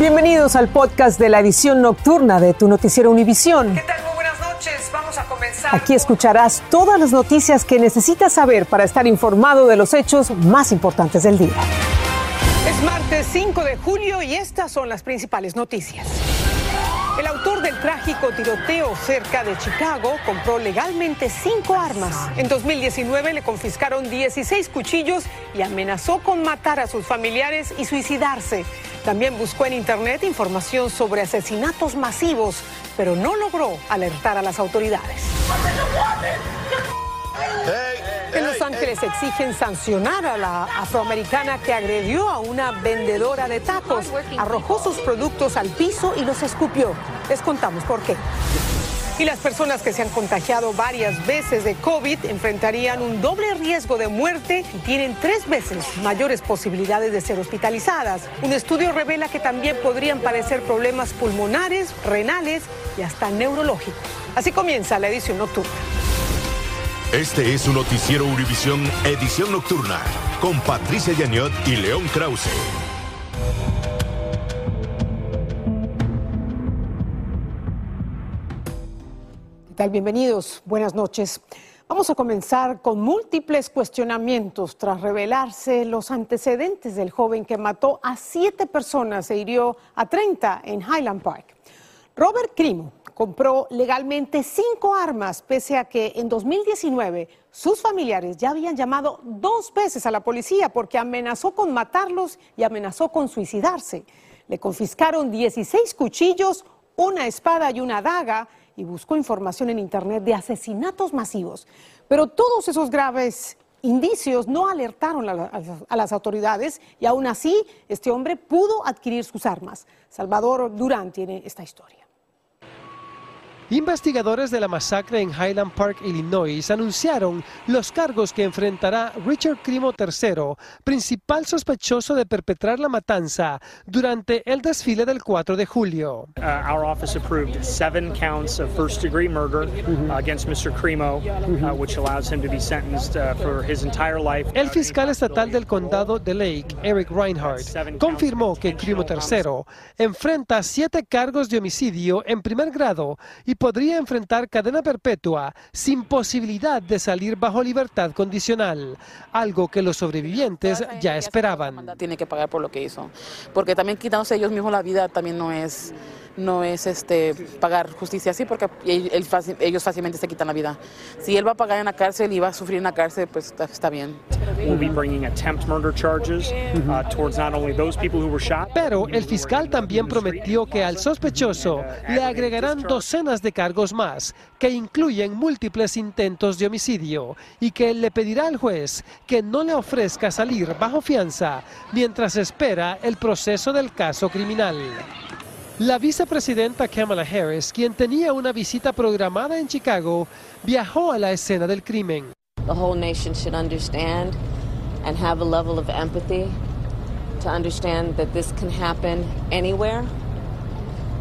Bienvenidos al podcast de la edición nocturna de tu noticiero Univisión. ¿Qué tal? Muy buenas noches. Vamos a comenzar. Aquí escucharás todas las noticias que necesitas saber para estar informado de los hechos más importantes del día. Es martes 5 de julio y estas son las principales noticias. El autor trágico tiroteo cerca de Chicago compró legalmente cinco armas. En 2019 le confiscaron 16 cuchillos y amenazó con matar a sus familiares y suicidarse. También buscó en Internet información sobre asesinatos masivos, pero no logró alertar a las autoridades. Exigen sancionar a la afroamericana que agredió a una vendedora de tacos, arrojó sus productos al piso y los escupió. Les contamos por qué. Y las personas que se han contagiado varias veces de COVID enfrentarían un doble riesgo de muerte y tienen tres veces mayores posibilidades de ser hospitalizadas. Un estudio revela que también podrían padecer problemas pulmonares, renales y hasta neurológicos. Así comienza la edición nocturna. Este es un noticiero Univisión Edición Nocturna con Patricia Yaniot y León Krause. ¿Qué tal? Bienvenidos. Buenas noches. Vamos a comenzar con múltiples cuestionamientos tras revelarse los antecedentes del joven que mató a siete personas e hirió a 30 en Highland Park. Robert Crimo compró legalmente cinco armas, pese a que en 2019 sus familiares ya habían llamado dos veces a la policía porque amenazó con matarlos y amenazó con suicidarse. Le confiscaron 16 cuchillos, una espada y una daga y buscó información en Internet de asesinatos masivos. Pero todos esos graves indicios no alertaron a, la- a las autoridades y aún así este hombre pudo adquirir sus armas. Salvador Durán tiene esta historia. Investigadores de la masacre en Highland Park, Illinois, anunciaron los cargos que enfrentará Richard Crimo III, principal sospechoso de perpetrar la matanza durante el desfile del 4 de julio. Uh, our office approved seven counts of first degree murder uh, against Mr. Cremo, uh, which allows him to be sentenced for his entire life. El fiscal estatal del condado de Lake, Eric Reinhardt, confirmó que Crimo III enfrenta siete cargos de homicidio en primer grado y podría enfrentar cadena perpetua sin posibilidad de salir bajo libertad condicional, algo que los sobrevivientes ya esperaban. tiene que pagar por lo que hizo. Porque también quitándose ellos mismos la vida también no es, no es este, pagar justicia así, porque ellos fácilmente se quitan la vida. Si él va a pagar en la cárcel y va a sufrir en la cárcel, pues está, está bien. We'll be bringing attempt murder charges towards not only those people who were shot. Pero el fiscal también prometió que al sospechoso le agregarán docenas de cargos más, que incluyen múltiples intentos de homicidio, y que le pedirá al juez que no le ofrezca salir bajo fianza mientras espera el proceso del caso criminal. La vicepresidenta Kamala Harris, quien tenía una visita programada en Chicago, viajó a la escena del crimen. the whole nation should understand and have a level of empathy to understand that this can happen anywhere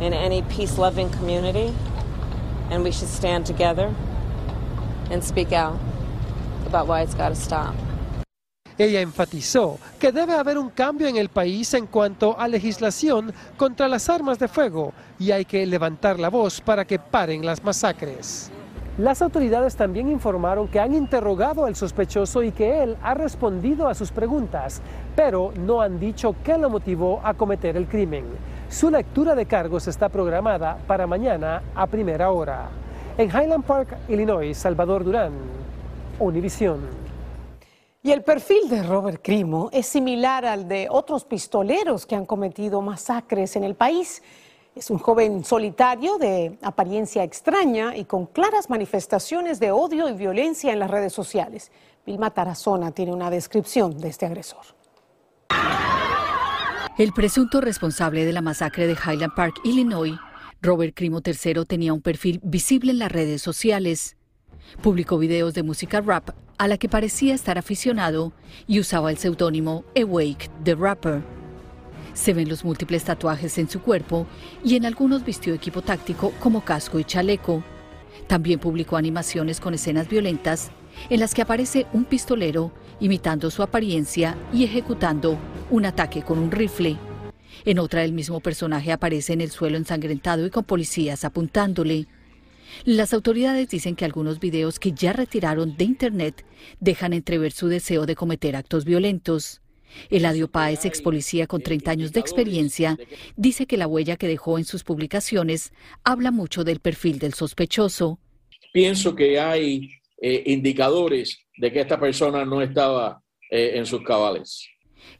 in any peace loving community. And we should stand together and speak out about why it's got to stop. Ella enfatizó que debe haber un cambio en el país en cuanto a legislación contra las armas de fuego y hay que levantar la voz para que paren las masacres. Las autoridades también informaron que han interrogado al sospechoso y que él ha respondido a sus preguntas, pero no han dicho qué lo motivó a cometer el crimen. Su lectura de cargos está programada para mañana a primera hora. En Highland Park, Illinois, Salvador Durán, Univisión. Y el perfil de Robert Crimo es similar al de otros pistoleros que han cometido masacres en el país. Es un joven solitario de apariencia extraña y con claras manifestaciones de odio y violencia en las redes sociales. Vilma Tarazona tiene una descripción de este agresor. El presunto responsable de la masacre de Highland Park, Illinois, Robert Crimo III, tenía un perfil visible en las redes sociales. Publicó videos de música rap a la que parecía estar aficionado y usaba el seudónimo Awake the Rapper. Se ven los múltiples tatuajes en su cuerpo y en algunos vistió equipo táctico como casco y chaleco. También publicó animaciones con escenas violentas en las que aparece un pistolero imitando su apariencia y ejecutando un ataque con un rifle. En otra, el mismo personaje aparece en el suelo ensangrentado y con policías apuntándole. Las autoridades dicen que algunos videos que ya retiraron de Internet dejan entrever su deseo de cometer actos violentos. Eladio Páez, ex policía con 30 años de experiencia, dice que la huella que dejó en sus publicaciones habla mucho del perfil del sospechoso. Pienso que hay eh, indicadores de que esta persona no estaba eh, en sus cabales.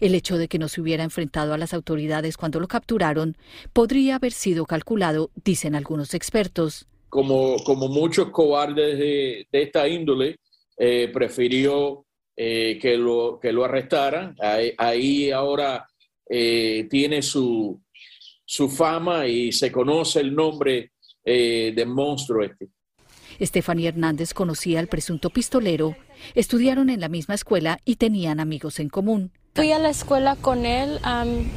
El hecho de que no se hubiera enfrentado a las autoridades cuando lo capturaron podría haber sido calculado, dicen algunos expertos. Como, como muchos cobardes de, esta índole, eh, prefirió eh, que, lo, que lo arrestaran. Ahí, ahora eh, tiene su, su fama y se conoce el nombre del monstruo este. Estefanía Hernández conocía al presunto pistolero, estudiaron en la misma escuela y tenían amigos en común. Fui a la escuela con él,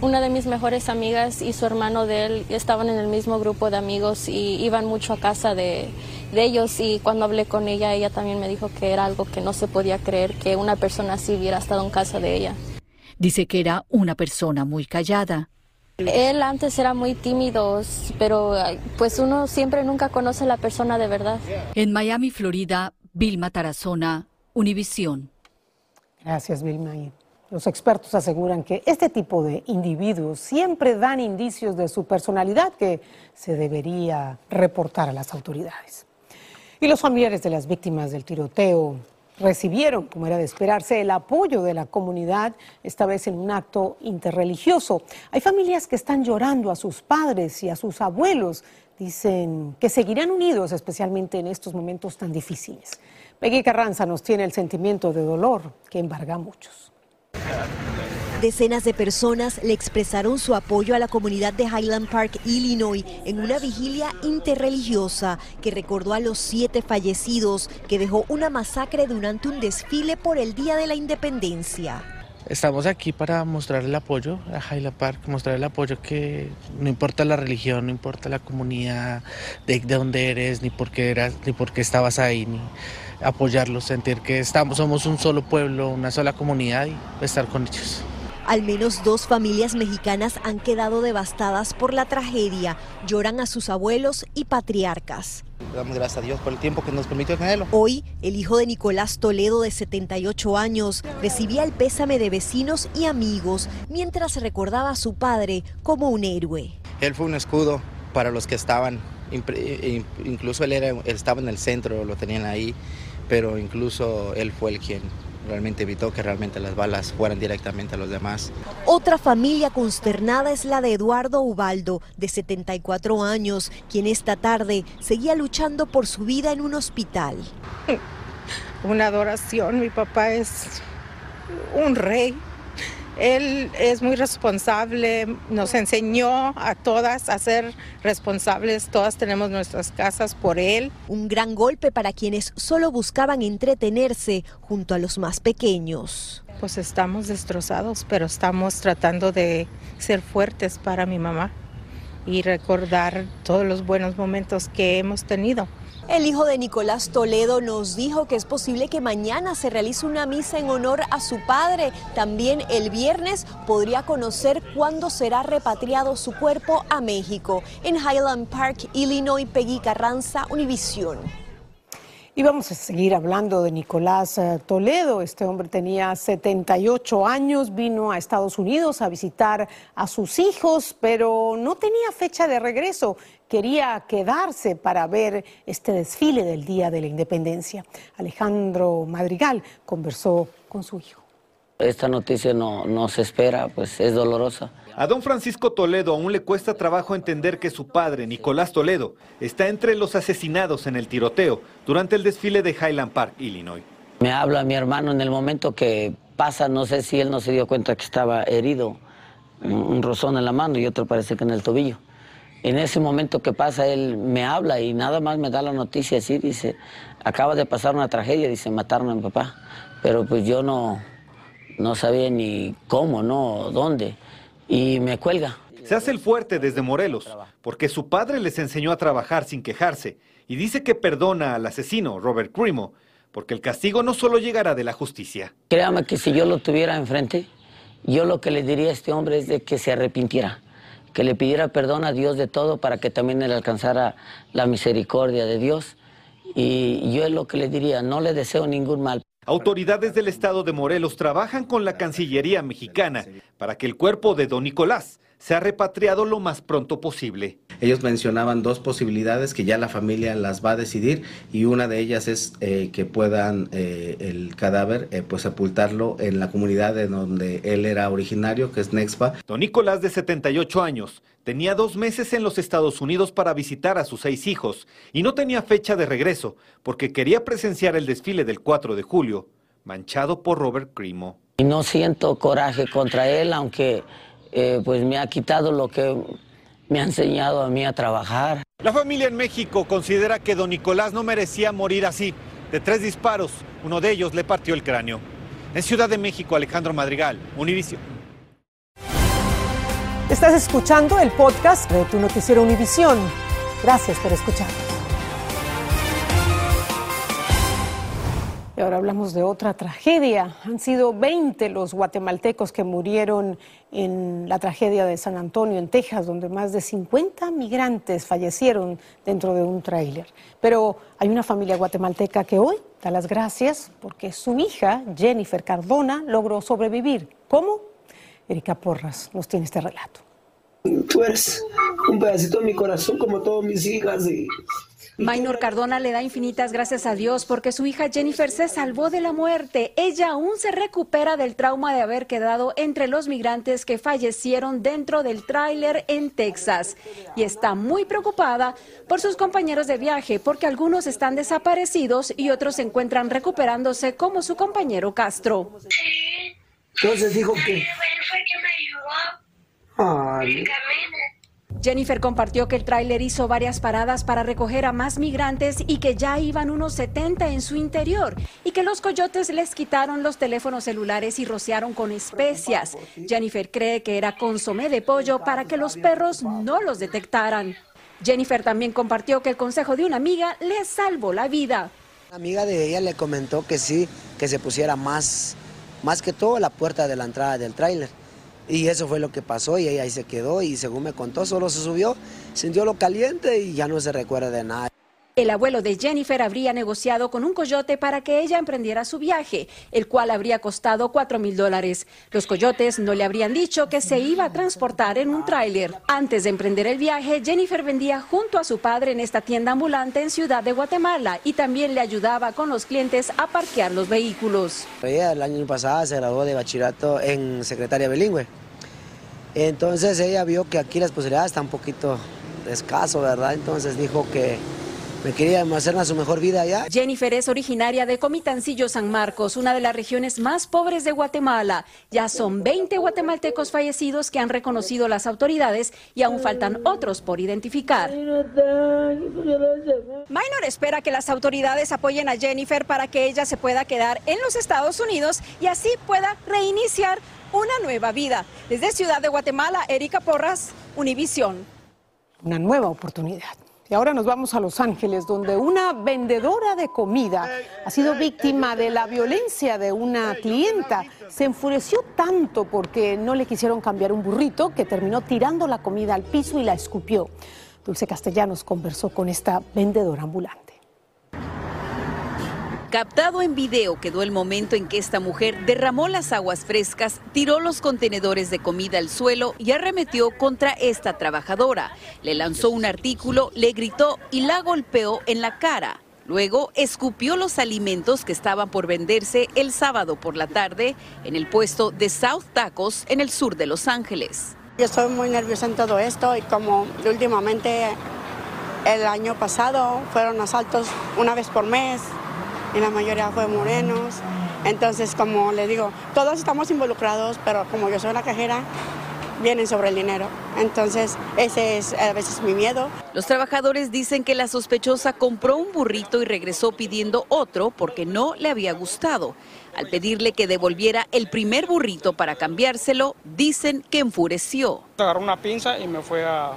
una de mis mejores amigas y su hermano de él estaban en el mismo grupo de amigos y iban mucho a casa de, de, ellos y cuando hablé con ella, ella también me dijo que era algo que no se podía creer que una persona así hubiera estado en casa de ella. Dice que era una persona muy callada. Él antes era muy tímido, pero pues uno siempre nunca conoce a la persona de verdad. En Miami, Florida, Vilma Tarazona, Univisión. Gracias, Vilma. Los expertos aseguran que este tipo de individuos siempre dan indicios de su personalidad que se debería reportar a las autoridades. Y los familiares de las víctimas del tiroteo recibieron, como era de esperarse, el apoyo de la comunidad, esta vez en un acto interreligioso. Hay familias que están llorando a sus padres y a sus abuelos. Dicen que seguirán unidos, especialmente en estos momentos tan difíciles. Peggy Carranza nos tiene el sentimiento de dolor que embarga a muchos. Decenas de personas le expresaron su apoyo a la comunidad de Highland Park, Illinois, en una vigilia interreligiosa que recordó a los siete fallecidos que dejó una masacre durante un desfile por el Día de la Independencia. Estamos aquí para mostrar el apoyo a Highland Park, mostrar el apoyo que no importa la religión, no importa la comunidad, de, de dónde eres, ni por qué eras, ni por qué estabas ahí, ni apoyarlos, sentir que estamos, somos un solo pueblo, una sola comunidad y estar con ellos. Al menos dos familias mexicanas han quedado devastadas por la tragedia. Lloran a sus abuelos y patriarcas. Damos gracias a Dios por el tiempo que nos permitió tenerlo. Hoy, el hijo de Nicolás Toledo, de 78 años, recibía el pésame de vecinos y amigos mientras recordaba a su padre como un héroe. Él fue un escudo para los que estaban, incluso él, era, él estaba en el centro, lo tenían ahí pero incluso él fue el quien realmente evitó que realmente las balas fueran directamente a los demás. Otra familia consternada es la de Eduardo Ubaldo, de 74 años, quien esta tarde seguía luchando por su vida en un hospital. Una adoración, mi papá es un rey, él es muy responsable, nos enseñó a todas a ser responsables, todas tenemos nuestras casas por él. Un gran golpe para quienes solo buscaban entretenerse junto a los más pequeños. Pues estamos destrozados, pero estamos tratando de ser fuertes para mi mamá y recordar todos los buenos momentos que hemos tenido. El hijo de Nicolás Toledo nos dijo que es posible que mañana se realice una misa en honor a su padre. También el viernes podría conocer cuándo será repatriado su cuerpo a México. En Highland Park, Illinois, Peggy Carranza, Univisión. Y vamos a seguir hablando de Nicolás eh, Toledo. Este hombre tenía 78 años, vino a Estados Unidos a visitar a sus hijos, pero no tenía fecha de regreso. Quería quedarse para ver este desfile del Día de la Independencia. Alejandro Madrigal conversó con su hijo. Esta noticia no, no se espera, pues es dolorosa. A don Francisco Toledo aún le cuesta trabajo entender que su padre, Nicolás Toledo, está entre los asesinados en el tiroteo durante el desfile de Highland Park, Illinois. Me habla mi hermano en el momento que pasa, no sé si él no se dio cuenta que estaba herido, un rozón en la mano y otro parece que en el tobillo. En ese momento que pasa, él me habla y nada más me da la noticia así, dice, acaba de pasar una tragedia, dice, mataron a mi papá. Pero pues yo no, no sabía ni cómo, no, dónde y me cuelga. Se hace el fuerte desde Morelos, porque su padre les enseñó a trabajar sin quejarse y dice que perdona al asesino, Robert Crimo, porque el castigo no solo llegará de la justicia. Créame que si yo lo tuviera enfrente, yo lo que le diría a este hombre es de que se arrepintiera que le pidiera perdón a Dios de todo para que también le alcanzara la misericordia de Dios. Y yo es lo que le diría, no le deseo ningún mal. Autoridades del estado de Morelos trabajan con la Cancillería mexicana para que el cuerpo de don Nicolás sea repatriado lo más pronto posible. Ellos mencionaban dos posibilidades que ya la familia las va a decidir y una de ellas es eh, que puedan eh, el cadáver eh, pues sepultarlo en la comunidad de donde él era originario, que es Nexpa. Don Nicolás, de 78 años, tenía dos meses en los Estados Unidos para visitar a sus seis hijos y no tenía fecha de regreso porque quería presenciar el desfile del 4 de julio, manchado por Robert Crimo. Y no siento coraje contra él, aunque pues me ha quitado lo que me ha enseñado a mí a trabajar. La familia en México considera que don Nicolás no merecía morir así. De tres disparos, uno de ellos le partió el cráneo. En Ciudad de México, Alejandro Madrigal, Univision. Estás escuchando el podcast de tu noticiero Univisión. Gracias por escuchar. Y ahora hablamos de otra tragedia. Han sido 20 los guatemaltecos que murieron en la tragedia de San Antonio, en Texas, donde más de 50 migrantes fallecieron dentro de un tráiler. Pero hay una familia guatemalteca que hoy da las gracias porque su hija, Jennifer Cardona, logró sobrevivir. ¿Cómo? Erika Porras nos tiene este relato. Tú eres un pedacito de mi corazón como todas mis hijas y Maynor Cardona le da infinitas gracias a Dios porque su hija Jennifer se salvó de la muerte. Ella aún se recupera del trauma de haber quedado entre los migrantes que fallecieron dentro del tráiler en Texas y está muy preocupada por sus compañeros de viaje porque algunos están desaparecidos y otros se encuentran recuperándose como su compañero Castro. Entonces dijo que... Jennifer compartió que el tráiler hizo varias paradas para recoger a más migrantes y que ya iban unos 70 en su interior y que los coyotes les quitaron los teléfonos celulares y rociaron con especias. Jennifer cree que era consomé de pollo para que los perros no los detectaran. Jennifer también compartió que el consejo de una amiga le salvó la vida. La amiga de ella le comentó que sí, que se pusiera más, más que todo la puerta de la entrada del tráiler y eso fue lo que pasó y ella ahí se quedó y según me contó, solo se subió, sintió lo caliente y ya no se recuerda de nada. El abuelo de Jennifer habría negociado con un coyote para que ella emprendiera su viaje, el cual habría costado 4 mil dólares. Los coyotes no le habrían dicho que se iba a transportar en un tráiler. Antes de emprender el viaje, Jennifer vendía junto a su padre en esta tienda ambulante en Ciudad de Guatemala y también le ayudaba con los clientes a parquear los vehículos. Ella el año pasado se graduó de bachillerato en secretaria bilingüe. Entonces ella vio que aquí las posibilidades están un poquito escaso, ¿verdad? Entonces dijo que me quería hacer a su mejor vida allá. Jennifer es originaria de Comitancillo San Marcos, una de las regiones más pobres de Guatemala. Ya son 20 guatemaltecos fallecidos que han reconocido las autoridades y aún faltan otros por identificar. Minor espera que las autoridades apoyen a Jennifer para que ella se pueda quedar en los Estados Unidos y así pueda reiniciar una nueva vida. Desde Ciudad de Guatemala, Erika Porras, Univisión. Una nueva oportunidad. Y ahora nos vamos a Los Ángeles, donde una vendedora de comida ha sido víctima de la violencia de una clienta. Se enfureció tanto porque no le quisieron cambiar un burrito que terminó tirando la comida al piso y la escupió. Dulce Castellanos conversó con esta vendedora ambulante. Captado en video quedó el momento en que esta mujer derramó las aguas frescas, tiró los contenedores de comida al suelo y arremetió contra esta trabajadora. Le lanzó un artículo, le gritó y la golpeó en la cara. Luego escupió los alimentos que estaban por venderse el sábado por la tarde en el puesto de South Tacos en el sur de Los Ángeles. Yo estoy muy nerviosa en todo esto y como últimamente el año pasado fueron asaltos una vez por mes, y la mayoría fue morenos. Entonces, como le digo, todos estamos involucrados, pero como yo soy la cajera, vienen sobre el dinero. Entonces, ese es a veces mi miedo. Los trabajadores dicen que la sospechosa compró un burrito y regresó pidiendo otro porque no le había gustado. Al pedirle que devolviera el primer burrito para cambiárselo, dicen que enfureció. Agarró una pinza y me fue a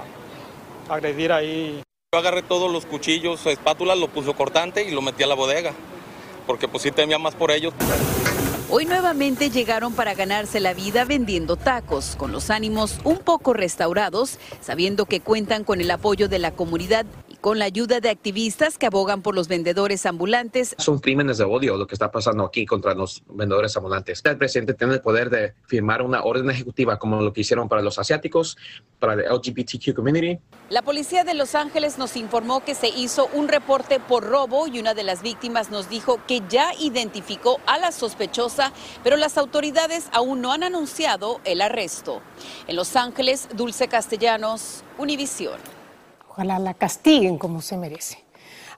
agredir ahí. Yo agarré todos los cuchillos, espátulas, lo puso cortante y lo metí a la bodega porque pues sí temía más por ellos. hoy nuevamente llegaron para ganarse la vida vendiendo tacos, con los ánimos un poco restaurados, sabiendo que cuentan con el apoyo de la comunidad con la ayuda de activistas que abogan por los vendedores ambulantes. Son crímenes de odio lo que está pasando aquí contra los vendedores ambulantes. El presidente tiene el poder de firmar una orden ejecutiva como lo que hicieron para los asiáticos, para el LGBTQ community. La policía de Los Ángeles nos informó que se hizo un reporte por robo y una de las víctimas nos dijo que ya identificó a la sospechosa, pero las autoridades aún no han anunciado el arresto. En Los Ángeles, Dulce Castellanos, Univisión. Ojalá la castiguen como se merece.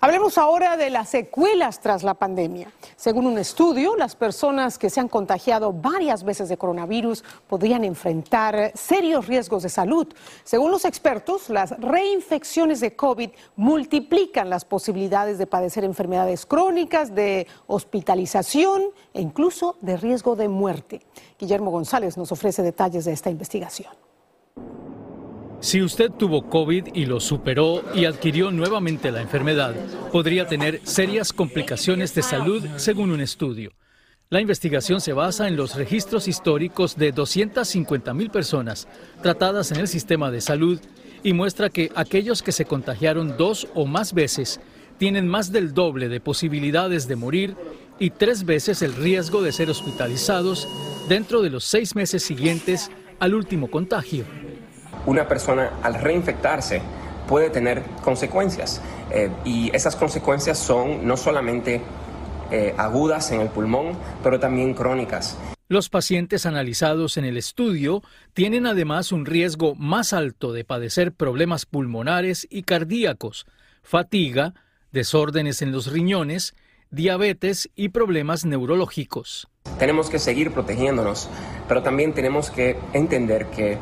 Hablemos ahora de las secuelas tras la pandemia. Según un estudio, las personas que se han contagiado varias veces de coronavirus podrían enfrentar serios riesgos de salud. Según los expertos, las reinfecciones de COVID multiplican las posibilidades de padecer enfermedades crónicas, de hospitalización e incluso de riesgo de muerte. Guillermo González nos ofrece detalles de esta investigación. Si usted tuvo COVID y lo superó y adquirió nuevamente la enfermedad, podría tener serias complicaciones de salud según un estudio. La investigación se basa en los registros históricos de 250 mil personas tratadas en el sistema de salud y muestra que aquellos que se contagiaron dos o más veces tienen más del doble de posibilidades de morir y tres veces el riesgo de ser hospitalizados dentro de los seis meses siguientes al último contagio una persona al reinfectarse puede tener consecuencias. Eh, y esas consecuencias son no solamente eh, agudas en el pulmón, pero también crónicas. Los pacientes analizados en el estudio tienen además un riesgo más alto de padecer problemas pulmonares y cardíacos, fatiga, desórdenes en los riñones, diabetes y problemas neurológicos. Tenemos que seguir protegiéndonos, pero también tenemos que entender que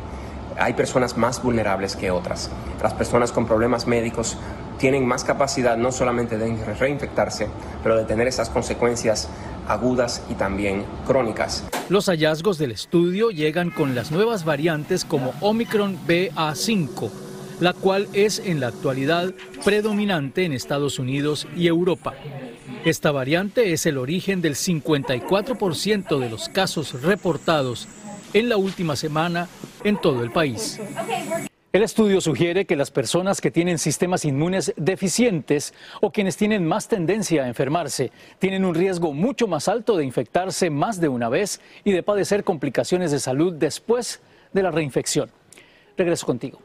hay personas más vulnerables que otras. Las personas con problemas médicos tienen más capacidad no solamente de reinfectarse, pero de tener esas consecuencias agudas y también crónicas. Los hallazgos del estudio llegan con las nuevas variantes como Omicron BA5, la cual es en la actualidad predominante en Estados Unidos y Europa. Esta variante es el origen del 54% de los casos reportados en la última semana en todo el país. El estudio sugiere que las personas que tienen sistemas inmunes deficientes o quienes tienen más tendencia a enfermarse tienen un riesgo mucho más alto de infectarse más de una vez y de padecer complicaciones de salud después de la reinfección. Regreso contigo.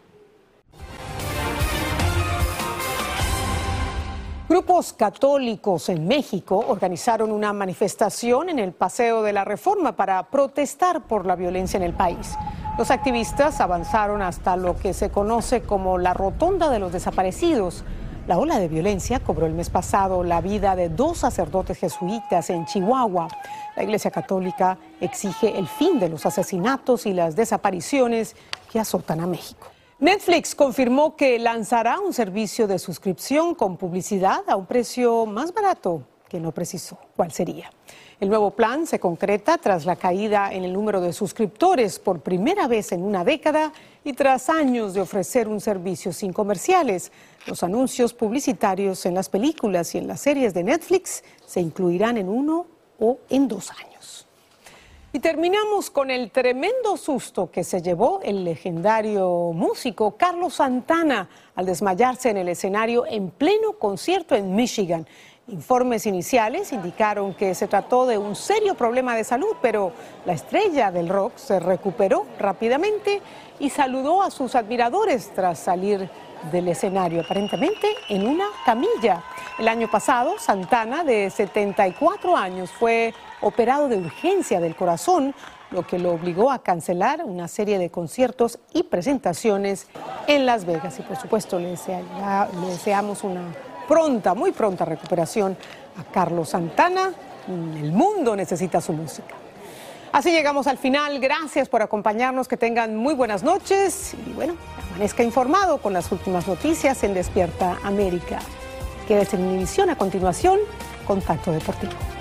Grupos católicos en México organizaron una manifestación en el Paseo de la Reforma para protestar por la violencia en el país. Los activistas avanzaron hasta lo que se conoce como la Rotonda de los Desaparecidos. La ola de violencia cobró el mes pasado la vida de dos sacerdotes jesuitas en Chihuahua. La Iglesia Católica exige el fin de los asesinatos y las desapariciones que azotan a México. Netflix confirmó que lanzará un servicio de suscripción con publicidad a un precio más barato que no precisó cuál sería. El nuevo plan se concreta tras la caída en el número de suscriptores por primera vez en una década y tras años de ofrecer un servicio sin comerciales. Los anuncios publicitarios en las películas y en las series de Netflix se incluirán en uno o en dos años. Y terminamos con el tremendo susto que se llevó el legendario músico Carlos Santana al desmayarse en el escenario en pleno concierto en Michigan. Informes iniciales indicaron que se trató de un serio problema de salud, pero la estrella del rock se recuperó rápidamente y saludó a sus admiradores tras salir del escenario, aparentemente en una camilla. El año pasado, Santana, de 74 años, fue operado de urgencia del corazón, lo que lo obligó a cancelar una serie de conciertos y presentaciones en Las Vegas. Y por supuesto le, deseamos una pronta, muy pronta recuperación a Carlos Santana. El mundo necesita su música. Así llegamos al final. Gracias por acompañarnos. Que tengan muy buenas noches. Y bueno, amanezca informado con las últimas noticias en Despierta América. Quédese en mi visión a continuación. Contacto Deportivo.